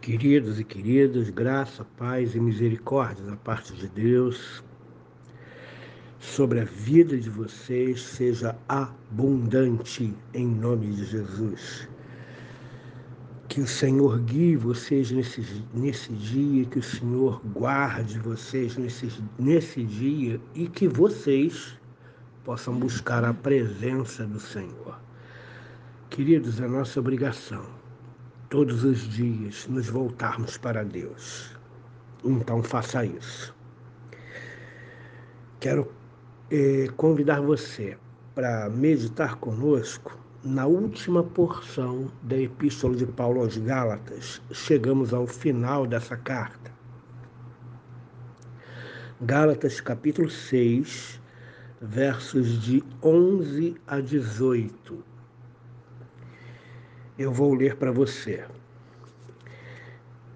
Queridos e queridas, graça, paz e misericórdia da parte de Deus sobre a vida de vocês seja abundante em nome de Jesus. Que o Senhor guie vocês nesse, nesse dia, que o Senhor guarde vocês nesse, nesse dia e que vocês possam buscar a presença do Senhor. Queridos, é nossa obrigação todos os dias nos voltarmos para Deus. Então faça isso. Quero eh, convidar você para meditar conosco na última porção da Epístola de Paulo aos Gálatas. Chegamos ao final dessa carta. Gálatas capítulo 6, versos de 11 a 18 eu vou ler para você.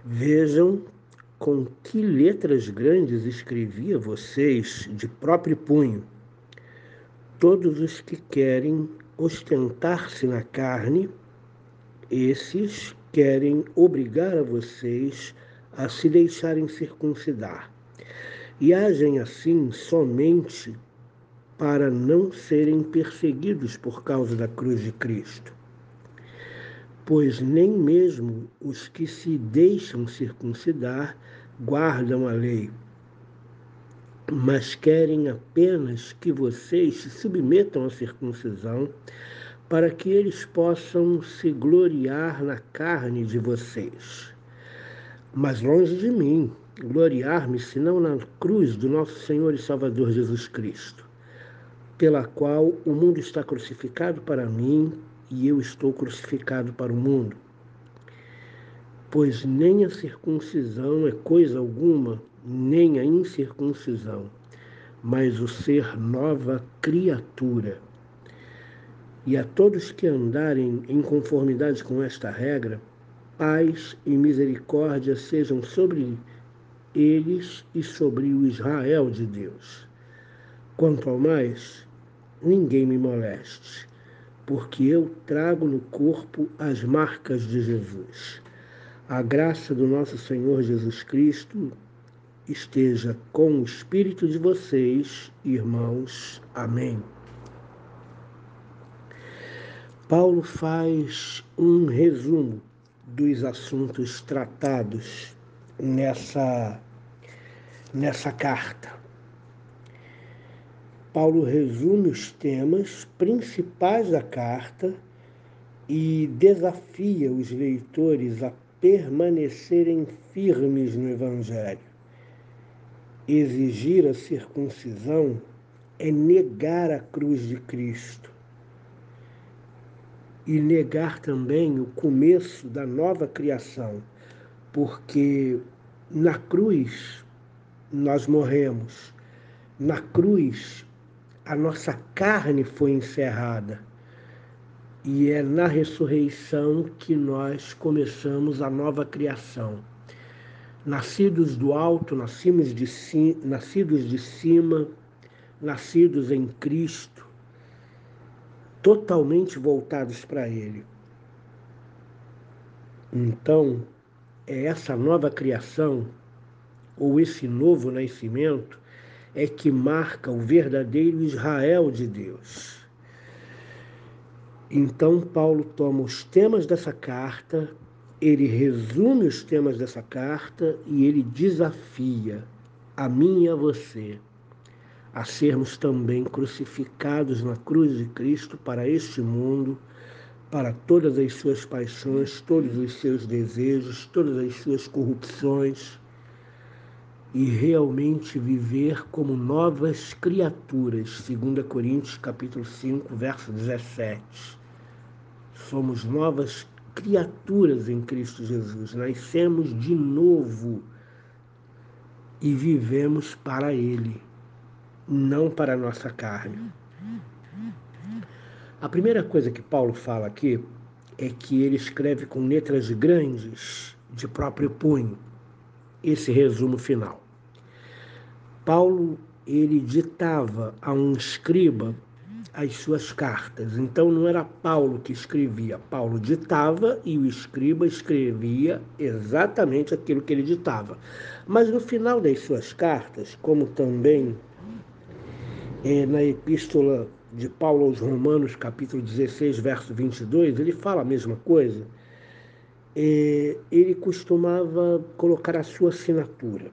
Vejam com que letras grandes escrevia vocês de próprio punho. Todos os que querem ostentar-se na carne, esses querem obrigar a vocês a se deixarem circuncidar. E agem assim somente para não serem perseguidos por causa da cruz de Cristo pois nem mesmo os que se deixam circuncidar guardam a lei, mas querem apenas que vocês se submetam à circuncisão, para que eles possam se gloriar na carne de vocês. Mas longe de mim gloriar-me senão na cruz do nosso Senhor e Salvador Jesus Cristo, pela qual o mundo está crucificado para mim e eu estou crucificado para o mundo. Pois nem a circuncisão é coisa alguma, nem a incircuncisão, mas o ser nova criatura. E a todos que andarem em conformidade com esta regra, paz e misericórdia sejam sobre eles e sobre o Israel de Deus. Quanto ao mais, ninguém me moleste porque eu trago no corpo as marcas de Jesus. A graça do nosso Senhor Jesus Cristo esteja com o espírito de vocês, irmãos. Amém. Paulo faz um resumo dos assuntos tratados nessa, nessa carta. Paulo resume os temas principais da carta e desafia os leitores a permanecerem firmes no Evangelho. Exigir a circuncisão é negar a cruz de Cristo e negar também o começo da nova criação, porque na cruz nós morremos, na cruz a nossa carne foi encerrada. E é na ressurreição que nós começamos a nova criação. Nascidos do alto, nascidos de, ci, nascidos de cima, nascidos em Cristo, totalmente voltados para Ele. Então, é essa nova criação, ou esse novo nascimento, é que marca o verdadeiro Israel de Deus. Então, Paulo toma os temas dessa carta, ele resume os temas dessa carta e ele desafia a mim e a você a sermos também crucificados na cruz de Cristo para este mundo, para todas as suas paixões, todos os seus desejos, todas as suas corrupções e realmente viver como novas criaturas, 2 Coríntios capítulo 5, verso 17. Somos novas criaturas em Cristo Jesus, nascemos de novo e vivemos para Ele, não para a nossa carne. A primeira coisa que Paulo fala aqui é que ele escreve com letras grandes de próprio punho esse resumo final. Paulo ele ditava a um escriba as suas cartas. Então não era Paulo que escrevia, Paulo ditava e o escriba escrevia exatamente aquilo que ele ditava. Mas no final das suas cartas, como também é, na epístola de Paulo aos Romanos, capítulo 16, verso 22, ele fala a mesma coisa. É, ele costumava colocar a sua assinatura.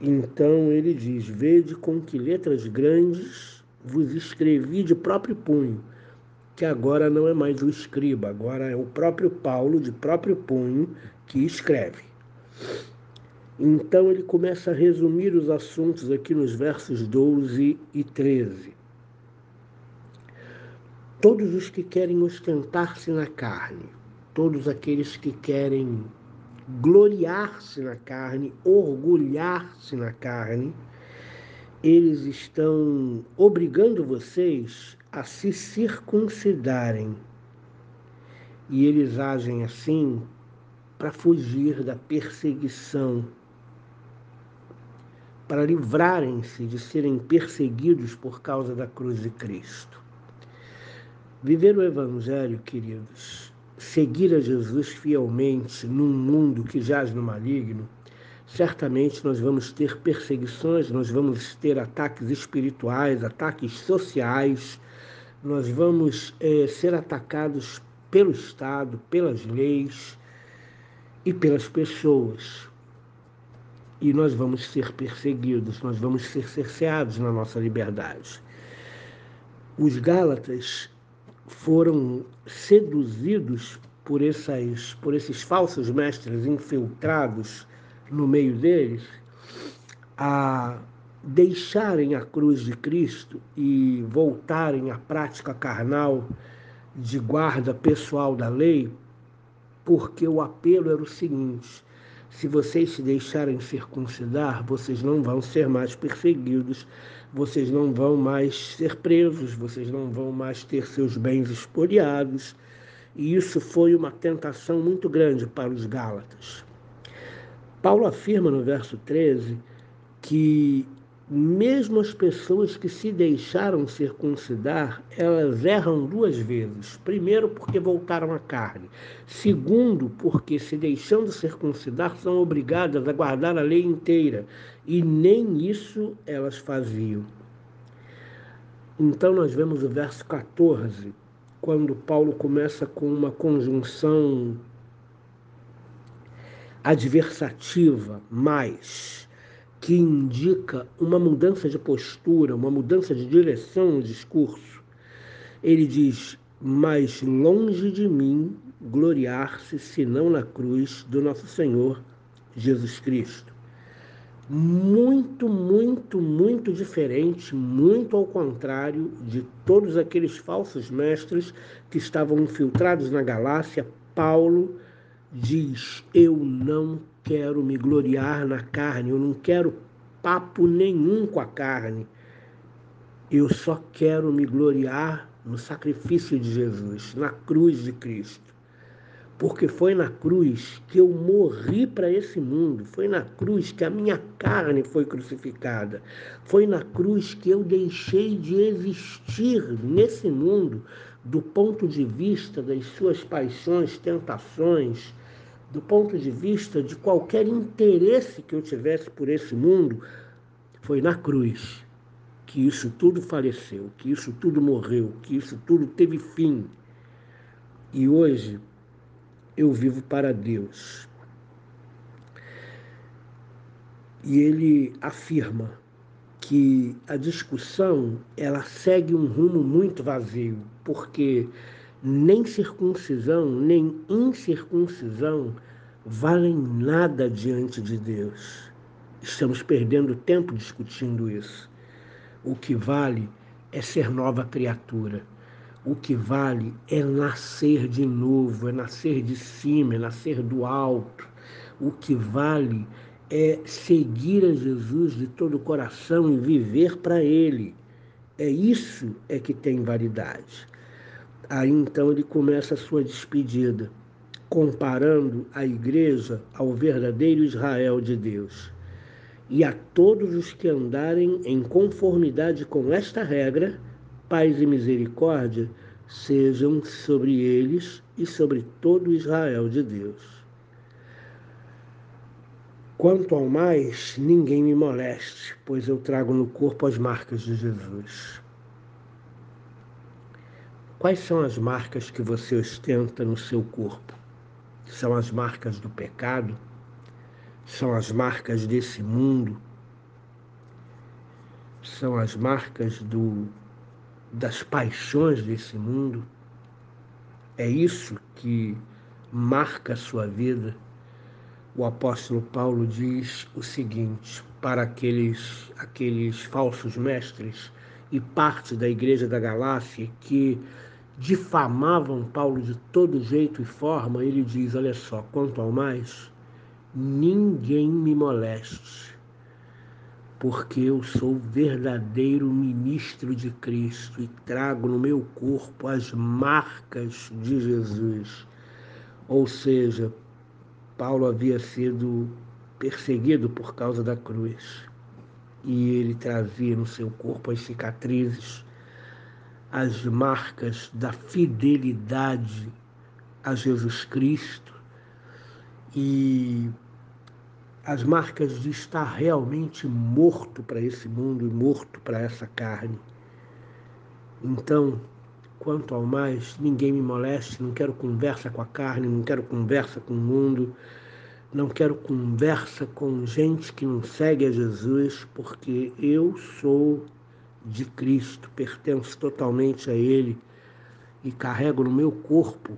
Então ele diz: Vede com que letras grandes vos escrevi de próprio punho, que agora não é mais o escriba, agora é o próprio Paulo, de próprio punho, que escreve. Então ele começa a resumir os assuntos aqui nos versos 12 e 13. Todos os que querem ostentar-se na carne, todos aqueles que querem gloriar-se na carne, orgulhar-se na carne, eles estão obrigando vocês a se circuncidarem. E eles agem assim para fugir da perseguição, para livrarem-se de serem perseguidos por causa da cruz de Cristo. Viver o Evangelho, queridos, seguir a Jesus fielmente num mundo que jaz no maligno, certamente nós vamos ter perseguições, nós vamos ter ataques espirituais, ataques sociais, nós vamos é, ser atacados pelo Estado, pelas leis e pelas pessoas. E nós vamos ser perseguidos, nós vamos ser cerceados na nossa liberdade. Os Gálatas foram seduzidos por, essas, por esses falsos mestres infiltrados no meio deles a deixarem a cruz de Cristo e voltarem à prática carnal de guarda pessoal da lei, porque o apelo era o seguinte: se vocês se deixarem circuncidar, vocês não vão ser mais perseguidos, vocês não vão mais ser presos, vocês não vão mais ter seus bens expoliados. E isso foi uma tentação muito grande para os Gálatas. Paulo afirma no verso 13 que mesmo as pessoas que se deixaram circuncidar, elas erram duas vezes. Primeiro, porque voltaram à carne. Segundo, porque se deixando circuncidar, são obrigadas a guardar a lei inteira. E nem isso elas faziam. Então, nós vemos o verso 14, quando Paulo começa com uma conjunção adversativa, mais, que indica uma mudança de postura, uma mudança de direção no discurso. Ele diz: mais longe de mim gloriar-se senão na cruz do nosso Senhor Jesus Cristo. Muito, muito, muito diferente, muito ao contrário de todos aqueles falsos mestres que estavam infiltrados na Galácia, Paulo diz: Eu não quero me gloriar na carne, eu não quero papo nenhum com a carne. Eu só quero me gloriar no sacrifício de Jesus, na cruz de Cristo. Porque foi na cruz que eu morri para esse mundo, foi na cruz que a minha carne foi crucificada, foi na cruz que eu deixei de existir nesse mundo do ponto de vista das suas paixões, tentações, do ponto de vista de qualquer interesse que eu tivesse por esse mundo, foi na cruz que isso tudo faleceu, que isso tudo morreu, que isso tudo teve fim. E hoje eu vivo para Deus. E ele afirma que a discussão ela segue um rumo muito vazio, porque nem circuncisão, nem incircuncisão valem nada diante de Deus. Estamos perdendo tempo discutindo isso. O que vale é ser nova criatura. O que vale é nascer de novo, é nascer de cima, é nascer do alto. O que vale é seguir a Jesus de todo o coração e viver para Ele. É isso é que tem validade. Aí então ele começa a sua despedida, comparando a igreja ao verdadeiro Israel de Deus. E a todos os que andarem em conformidade com esta regra, paz e misericórdia sejam sobre eles e sobre todo Israel de Deus. Quanto ao mais, ninguém me moleste, pois eu trago no corpo as marcas de Jesus. Quais são as marcas que você ostenta no seu corpo? São as marcas do pecado? São as marcas desse mundo? São as marcas do, das paixões desse mundo? É isso que marca a sua vida? o apóstolo Paulo diz o seguinte para aqueles, aqueles falsos mestres e parte da igreja da Galácia que difamavam Paulo de todo jeito e forma, ele diz: Olha só, quanto ao mais, ninguém me moleste, porque eu sou verdadeiro ministro de Cristo e trago no meu corpo as marcas de Jesus. Ou seja, Paulo havia sido perseguido por causa da cruz e ele trazia no seu corpo as cicatrizes, as marcas da fidelidade a Jesus Cristo e as marcas de estar realmente morto para esse mundo e morto para essa carne. Então, Quanto ao mais, ninguém me moleste, não quero conversa com a carne, não quero conversa com o mundo, não quero conversa com gente que não segue a Jesus, porque eu sou de Cristo, pertenço totalmente a Ele e carrego no meu corpo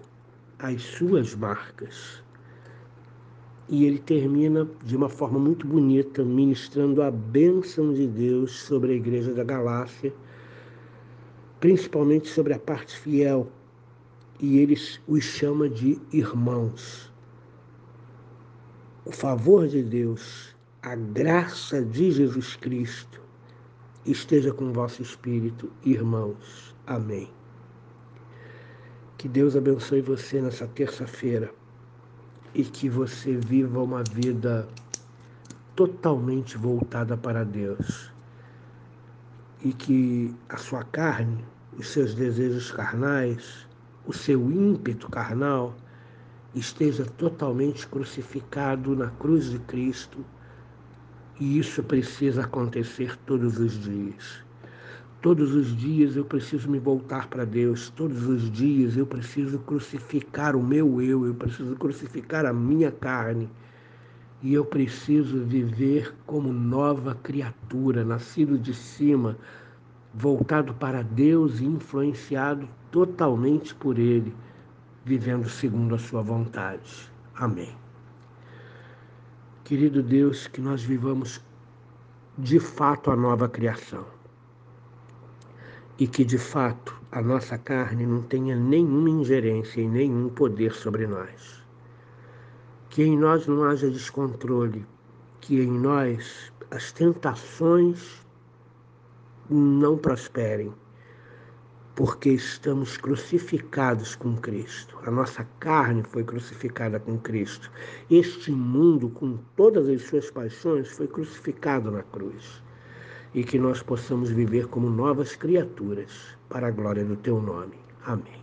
as suas marcas. E ele termina de uma forma muito bonita, ministrando a bênção de Deus sobre a igreja da Galácia principalmente sobre a parte fiel, e eles os chama de irmãos. O favor de Deus, a graça de Jesus Cristo esteja com o vosso espírito, irmãos. Amém. Que Deus abençoe você nessa terça-feira e que você viva uma vida totalmente voltada para Deus e que a sua carne, os seus desejos carnais, o seu ímpeto carnal esteja totalmente crucificado na cruz de Cristo. E isso precisa acontecer todos os dias. Todos os dias eu preciso me voltar para Deus, todos os dias eu preciso crucificar o meu eu, eu preciso crucificar a minha carne e eu preciso viver como nova criatura, nascido de cima, voltado para Deus e influenciado totalmente por Ele, vivendo segundo a Sua vontade. Amém. Querido Deus, que nós vivamos de fato a nova criação. E que de fato a nossa carne não tenha nenhuma ingerência e nenhum poder sobre nós. Que em nós não haja descontrole, que em nós as tentações não prosperem, porque estamos crucificados com Cristo. A nossa carne foi crucificada com Cristo. Este mundo, com todas as suas paixões, foi crucificado na cruz. E que nós possamos viver como novas criaturas, para a glória do teu nome. Amém.